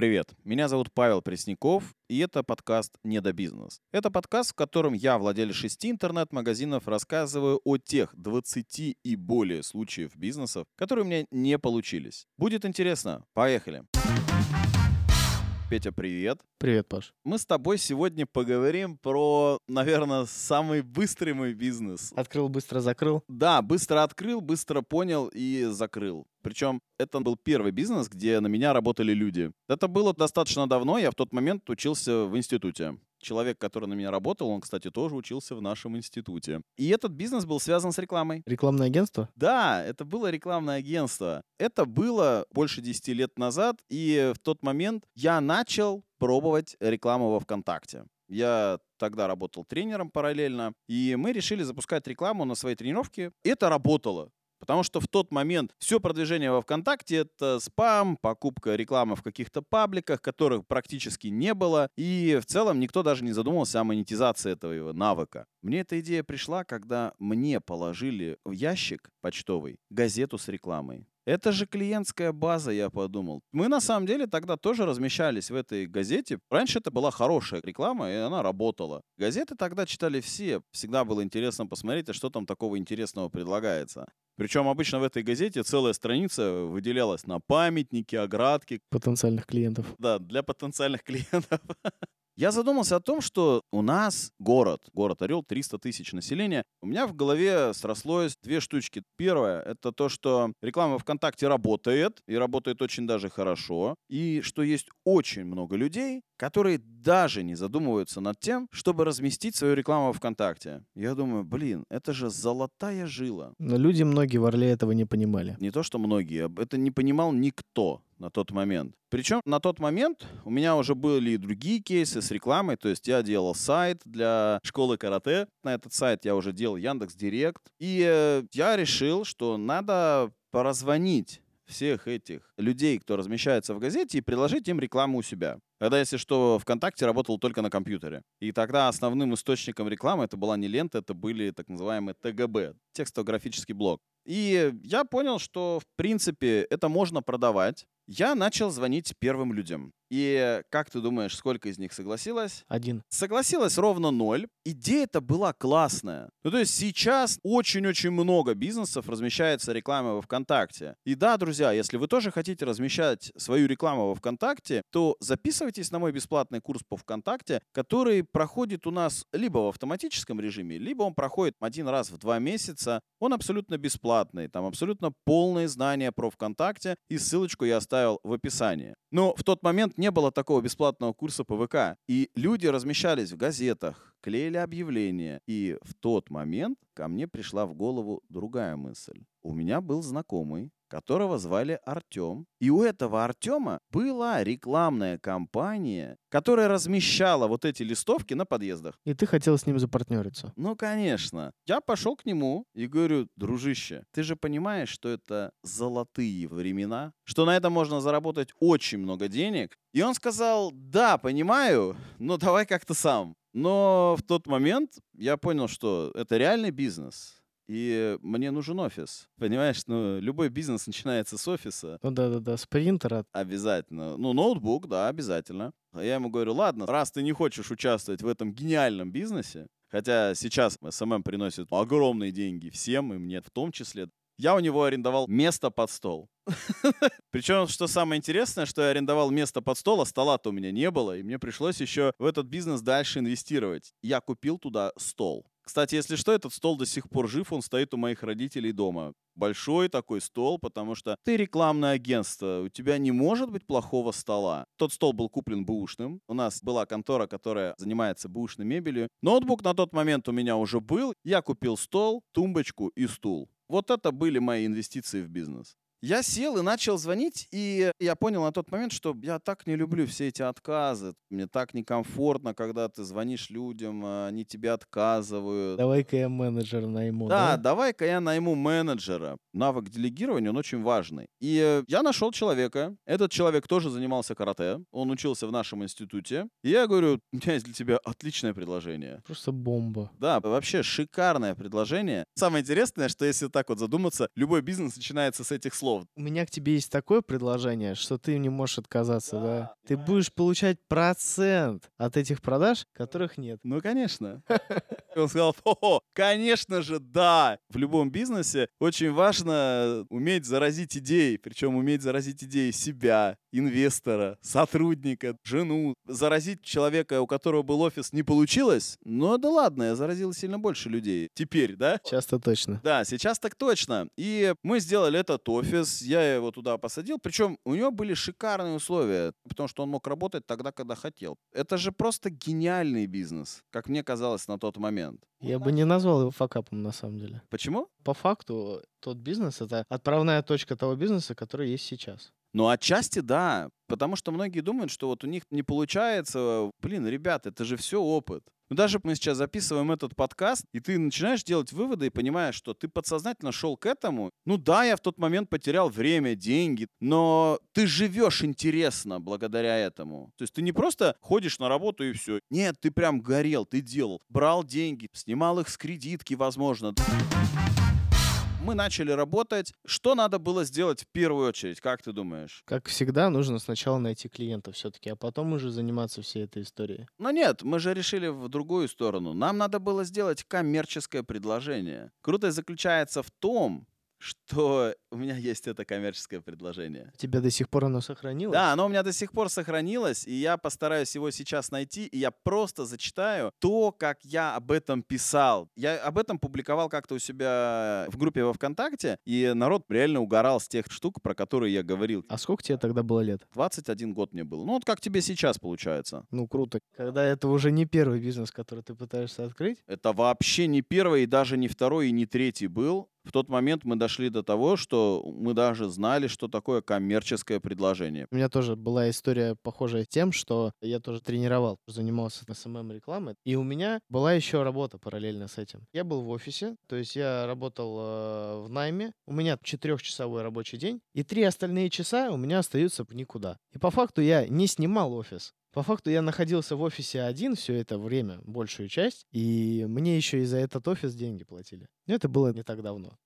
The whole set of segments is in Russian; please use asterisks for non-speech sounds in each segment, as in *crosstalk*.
Привет, меня зовут Павел Пресняков, и это подкаст «Недобизнес». Это подкаст, в котором я, владелец шести интернет-магазинов, рассказываю о тех 20 и более случаев бизнесов, которые у меня не получились. Будет интересно. Поехали. Петя, привет. Привет, Паш. Мы с тобой сегодня поговорим про, наверное, самый быстрый мой бизнес. Открыл, быстро закрыл. Да, быстро открыл, быстро понял и закрыл. Причем это был первый бизнес, где на меня работали люди. Это было достаточно давно, я в тот момент учился в институте. Человек, который на меня работал, он, кстати, тоже учился в нашем институте. И этот бизнес был связан с рекламой. Рекламное агентство? Да, это было рекламное агентство. Это было больше 10 лет назад, и в тот момент я начал пробовать рекламу во ВКонтакте. Я тогда работал тренером параллельно, и мы решили запускать рекламу на своей тренировке. Это работало. Потому что в тот момент все продвижение во ВКонтакте — это спам, покупка рекламы в каких-то пабликах, которых практически не было. И в целом никто даже не задумывался о монетизации этого навыка. Мне эта идея пришла, когда мне положили в ящик почтовый газету с рекламой. Это же клиентская база, я подумал. Мы на самом деле тогда тоже размещались в этой газете. Раньше это была хорошая реклама, и она работала. Газеты тогда читали все. Всегда было интересно посмотреть, а что там такого интересного предлагается. Причем обычно в этой газете целая страница выделялась на памятники, оградки. Потенциальных клиентов. Да, для потенциальных *laughs* клиентов. Я задумался о том, что у нас город, город Орел, 300 тысяч населения. У меня в голове срослось две штучки. Первое — это то, что реклама ВКонтакте работает, и работает очень даже хорошо, и что есть очень много людей, которые даже не задумываются над тем, чтобы разместить свою рекламу ВКонтакте. Я думаю, блин, это же золотая жила. Но люди многие в Орле этого не понимали. Не то, что многие, это не понимал никто на тот момент. Причем на тот момент у меня уже были и другие кейсы с рекламой, то есть я делал сайт для школы карате. На этот сайт я уже делал Яндекс Директ. И э, я решил, что надо поразвонить всех этих людей, кто размещается в газете, и предложить им рекламу у себя. Когда, если что, ВКонтакте работал только на компьютере. И тогда основным источником рекламы это была не лента, это были так называемые ТГБ, текстово-графический блок. И я понял, что, в принципе, это можно продавать. Я начал звонить первым людям. И как ты думаешь, сколько из них согласилось? Один. Согласилось ровно ноль. Идея-то была классная. Ну, то есть сейчас очень-очень много бизнесов размещается реклама во ВКонтакте. И да, друзья, если вы тоже хотите размещать свою рекламу во ВКонтакте, то записывайтесь на мой бесплатный курс по ВКонтакте, который проходит у нас либо в автоматическом режиме, либо он проходит один раз в два месяца. Он абсолютно бесплатный, там абсолютно полные знания про ВКонтакте, и ссылочку я оставил в описании. Но в тот момент не было такого бесплатного курса ПВК. И люди размещались в газетах, клеили объявления. И в тот момент ко мне пришла в голову другая мысль. У меня был знакомый, которого звали Артем. И у этого Артема была рекламная кампания, которая размещала вот эти листовки на подъездах. И ты хотел с ним запартнериться? Ну, конечно. Я пошел к нему и говорю, дружище, ты же понимаешь, что это золотые времена, что на этом можно заработать очень много денег. И он сказал, да, понимаю, но давай как-то сам. Но в тот момент я понял, что это реальный бизнес и мне нужен офис. *laughs* Понимаешь, ну, любой бизнес начинается с офиса. Ну да-да-да, с принтера. Обязательно. Ну, ноутбук, да, обязательно. А я ему говорю, ладно, раз ты не хочешь участвовать в этом гениальном бизнесе, хотя сейчас SMM приносит огромные деньги всем, и мне в том числе, я у него арендовал место под стол. *laughs* Причем, что самое интересное, что я арендовал место под стол, а стола-то у меня не было, и мне пришлось еще в этот бизнес дальше инвестировать. Я купил туда стол. Кстати, если что, этот стол до сих пор жив, он стоит у моих родителей дома. Большой такой стол, потому что ты рекламное агентство, у тебя не может быть плохого стола. Тот стол был куплен бэушным. У нас была контора, которая занимается бэушной мебелью. Ноутбук на тот момент у меня уже был. Я купил стол, тумбочку и стул. Вот это были мои инвестиции в бизнес. Я сел и начал звонить, и я понял на тот момент, что я так не люблю все эти отказы. Мне так некомфортно, когда ты звонишь людям, а они тебе отказывают. Давай-ка я менеджера найму. Да, Да, давай-ка я найму менеджера. навык делегирования, он очень важный. И я нашел человека. Этот человек тоже занимался карате. Он учился в нашем институте. И я говорю, у меня есть для тебя отличное предложение. Просто бомба. Да, вообще шикарное предложение. Самое интересное, что если так вот задуматься, любой бизнес начинается с этих слов. У меня к тебе есть такое предложение, что ты не можешь отказаться, да? Ты будешь получать процент от этих продаж, которых нет. Ну, конечно. *laughs* Он сказал, о, конечно же, да. В любом бизнесе очень важно уметь заразить идеей, причем уметь заразить идеей себя, инвестора, сотрудника, жену. Заразить человека, у которого был офис, не получилось, но да ладно, я заразил сильно больше людей. Теперь, да? Часто точно. Да, сейчас так точно. И мы сделали этот офис, я его туда посадил, причем у него были шикарные условия, потому что он мог работать тогда, когда хотел. Это же просто гениальный бизнес, как мне казалось на тот момент. Я бы не назвал его факапом на самом деле. Почему? По факту, тот бизнес — это отправная точка того бизнеса, который есть сейчас. Ну, отчасти да, потому что многие думают, что вот у них не получается. Блин, ребята, это же все опыт. Ну, даже мы сейчас записываем этот подкаст, и ты начинаешь делать выводы и понимаешь, что ты подсознательно шел к этому. Ну да, я в тот момент потерял время, деньги, но ты живешь интересно благодаря этому. То есть ты не просто ходишь на работу и все. Нет, ты прям горел, ты делал. Брал деньги, снимал их с кредитки, возможно мы начали работать. Что надо было сделать в первую очередь, как ты думаешь? Как всегда, нужно сначала найти клиента все-таки, а потом уже заниматься всей этой историей. Но нет, мы же решили в другую сторону. Нам надо было сделать коммерческое предложение. Крутое заключается в том, что у меня есть это коммерческое предложение. Тебя до сих пор оно сохранилось? Да, оно у меня до сих пор сохранилось, и я постараюсь его сейчас найти, и я просто зачитаю то, как я об этом писал. Я об этом публиковал как-то у себя в группе во ВКонтакте, и народ реально угорал с тех штук, про которые я говорил. А сколько тебе тогда было лет? 21 год мне было. Ну вот как тебе сейчас получается. Ну круто. Когда это уже не первый бизнес, который ты пытаешься открыть? Это вообще не первый, и даже не второй, и не третий был. В тот момент мы дошли до того, что мы даже знали, что такое коммерческое предложение. У меня тоже была история похожая тем, что я тоже тренировал, занимался SMM-рекламой, и у меня была еще работа параллельно с этим. Я был в офисе, то есть я работал э, в найме, у меня четырехчасовой рабочий день, и три остальные часа у меня остаются в никуда. И по факту я не снимал офис. По факту я находился в офисе один все это время, большую часть, и мне еще и за этот офис деньги платили. Но это было не так давно.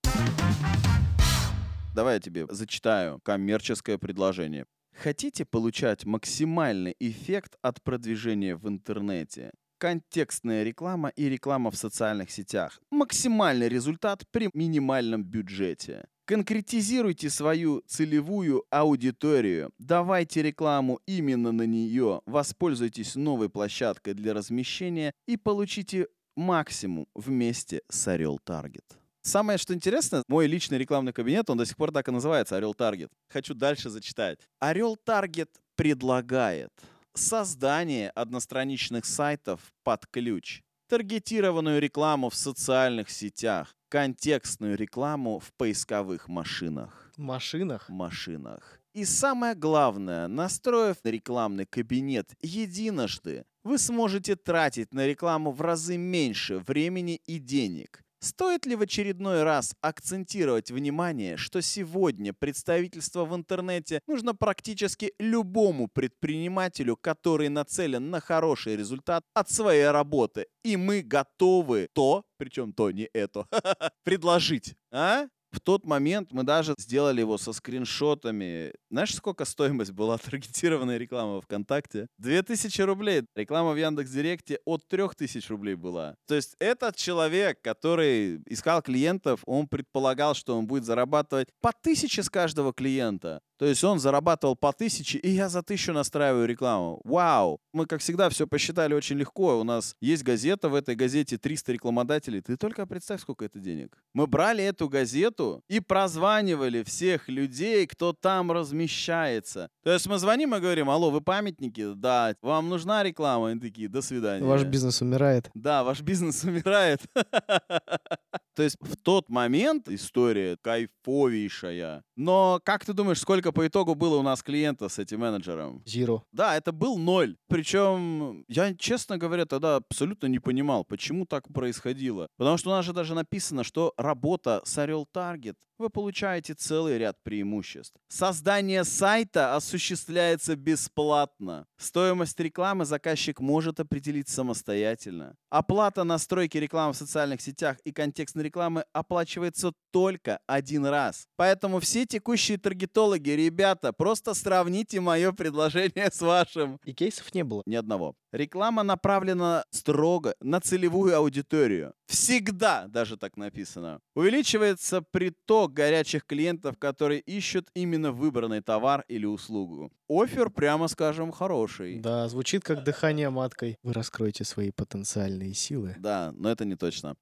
Давай я тебе зачитаю коммерческое предложение. Хотите получать максимальный эффект от продвижения в интернете? Контекстная реклама и реклама в социальных сетях. Максимальный результат при минимальном бюджете. Конкретизируйте свою целевую аудиторию. Давайте рекламу именно на нее. Воспользуйтесь новой площадкой для размещения и получите максимум вместе с Орел Таргет. Самое, что интересно, мой личный рекламный кабинет, он до сих пор так и называется, Орел Таргет. Хочу дальше зачитать. Орел Таргет предлагает создание одностраничных сайтов под ключ, таргетированную рекламу в социальных сетях, контекстную рекламу в поисковых машинах. Машинах? Машинах. И самое главное, настроив рекламный кабинет единожды, вы сможете тратить на рекламу в разы меньше времени и денег. Стоит ли в очередной раз акцентировать внимание, что сегодня представительство в интернете нужно практически любому предпринимателю, который нацелен на хороший результат от своей работы. И мы готовы то, причем то не это, *laughs* предложить. А? В тот момент мы даже сделали его со скриншотами. Знаешь, сколько стоимость была *laughs* таргетированная реклама ВКонтакте? 2000 рублей. Реклама в Яндекс.Директе от 3000 рублей была. То есть этот человек, который искал клиентов, он предполагал, что он будет зарабатывать по тысяче с каждого клиента. То есть он зарабатывал по тысяче, и я за тысячу настраиваю рекламу. Вау! Мы, как всегда, все посчитали очень легко. У нас есть газета, в этой газете 300 рекламодателей. Ты только представь, сколько это денег. Мы брали эту газету и прозванивали всех людей, кто там размещается. То есть мы звоним и говорим, алло, вы памятники? Да. Вам нужна реклама? Они такие, до свидания. Ваш бизнес умирает. Да, ваш бизнес умирает. *laughs* То есть в тот момент история кайфовейшая. Но как ты думаешь, сколько по итогу было у нас клиентов с этим менеджером? Zero. Да, это был ноль. Причем я, честно говоря, тогда абсолютно не понимал, почему так происходило. Потому что у нас же даже написано, что работа с Орел Таргет вы получаете целый ряд преимуществ. Создание сайта осуществляется бесплатно. Стоимость рекламы заказчик может определить самостоятельно. Оплата настройки рекламы в социальных сетях и контекстной рекламы оплачивается только один раз. Поэтому все текущие таргетологи, ребята, просто сравните мое предложение с вашим. И кейсов не было. Ни одного. Реклама направлена строго на целевую аудиторию. Всегда, даже так написано. Увеличивается приток горячих клиентов, которые ищут именно выбранный товар или услугу. Офер, прямо скажем, хороший. Да, звучит как дыхание маткой. Вы раскроете свои потенциальные силы. Да, но это не точно.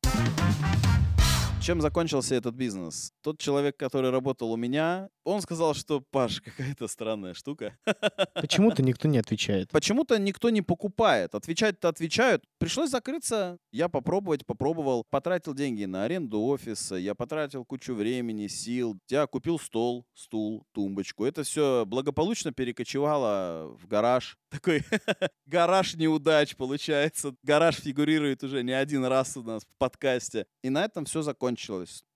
Чем закончился этот бизнес? Тот человек, который работал у меня, он сказал, что, Паш, какая-то странная штука. Почему-то *laughs* никто не отвечает. Почему-то никто не покупает. Отвечать-то отвечают. Пришлось закрыться. Я попробовать, попробовал. Потратил деньги на аренду офиса. Я потратил кучу времени, сил. Я купил стол, стул, тумбочку. Это все благополучно перекочевало в гараж. *laughs* Такой гараж неудач получается. Гараж фигурирует уже не один раз у нас в подкасте. И на этом все закончилось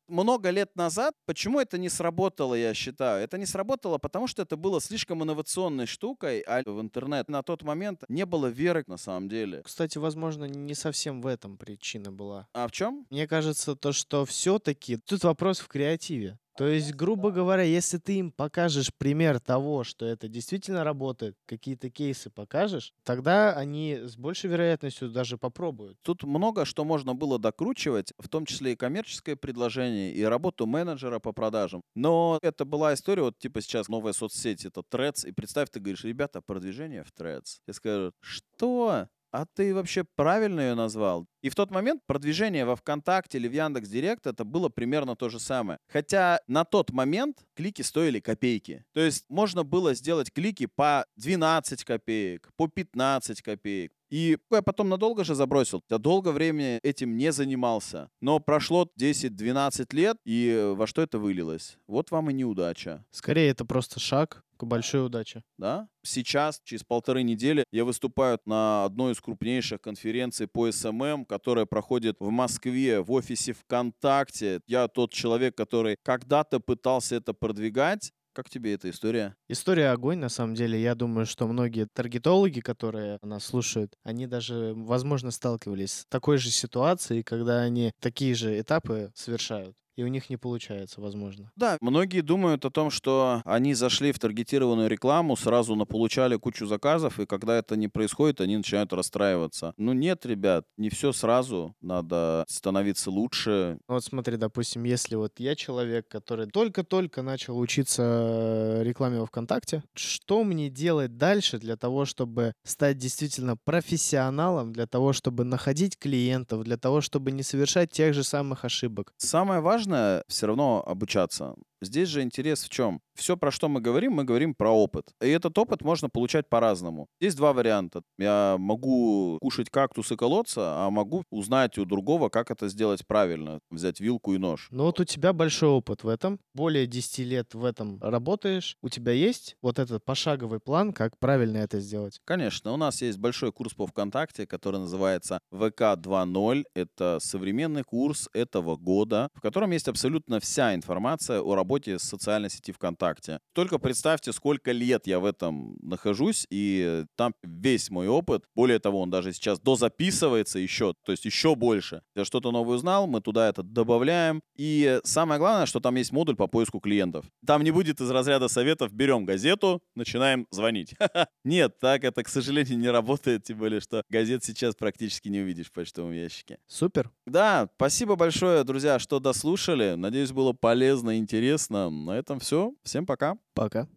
много лет назад, почему это не сработало, я считаю? Это не сработало, потому что это было слишком инновационной штукой, а в интернет на тот момент не было веры на самом деле. Кстати, возможно, не совсем в этом причина была. А в чем? Мне кажется, то, что все-таки тут вопрос в креативе. То есть, грубо говоря, если ты им покажешь пример того, что это действительно работает, какие-то кейсы покажешь, тогда они с большей вероятностью даже попробуют. Тут много что можно было докручивать, в том числе и коммерческое предложение, и работу менеджера по продажам. Но это была история, вот типа сейчас новая соцсеть, это Threads, и представь, ты говоришь, ребята, продвижение в Threads. Я скажу, что? А ты вообще правильно ее назвал? И в тот момент продвижение во ВКонтакте или в Яндекс Директ это было примерно то же самое. Хотя на тот момент клики стоили копейки. То есть можно было сделать клики по 12 копеек, по 15 копеек. И я потом надолго же забросил. Я долго времени этим не занимался. Но прошло 10-12 лет, и во что это вылилось? Вот вам и неудача. Скорее, это просто шаг к большой удаче. Да? Сейчас, через полторы недели, я выступаю на одной из крупнейших конференций по SMM, которая проходит в Москве, в офисе ВКонтакте. Я тот человек, который когда-то пытался это продвигать, как тебе эта история? История огонь, на самом деле. Я думаю, что многие таргетологи, которые нас слушают, они даже, возможно, сталкивались с такой же ситуацией, когда они такие же этапы совершают и у них не получается, возможно. Да, многие думают о том, что они зашли в таргетированную рекламу, сразу наполучали кучу заказов, и когда это не происходит, они начинают расстраиваться. Ну нет, ребят, не все сразу, надо становиться лучше. Вот смотри, допустим, если вот я человек, который только-только начал учиться рекламе во ВКонтакте, что мне делать дальше для того, чтобы стать действительно профессионалом, для того, чтобы находить клиентов, для того, чтобы не совершать тех же самых ошибок? Самое важное важно все равно обучаться. Здесь же интерес в чем? Все, про что мы говорим, мы говорим про опыт. И этот опыт можно получать по-разному. Есть два варианта. Я могу кушать кактус и колоться, а могу узнать у другого, как это сделать правильно. Взять вилку и нож. Ну вот у тебя большой опыт в этом. Более 10 лет в этом работаешь. У тебя есть вот этот пошаговый план, как правильно это сделать? Конечно. У нас есть большой курс по ВКонтакте, который называется ВК 2.0. Это современный курс этого года, в котором есть абсолютно вся информация о работе с социальной сети ВКонтакте. Только представьте, сколько лет я в этом нахожусь, и там весь мой опыт. Более того, он даже сейчас дозаписывается еще, то есть еще больше. Я что-то новое узнал, мы туда это добавляем. И самое главное, что там есть модуль по поиску клиентов. Там не будет из разряда советов «берем газету, начинаем звонить». *laughs* Нет, так это, к сожалению, не работает, тем более, что газет сейчас практически не увидишь в почтовом ящике. Супер. Да, спасибо большое, друзья, что дослушали. Надеюсь, было полезно и интересно. На этом все. Всем пока. Пока.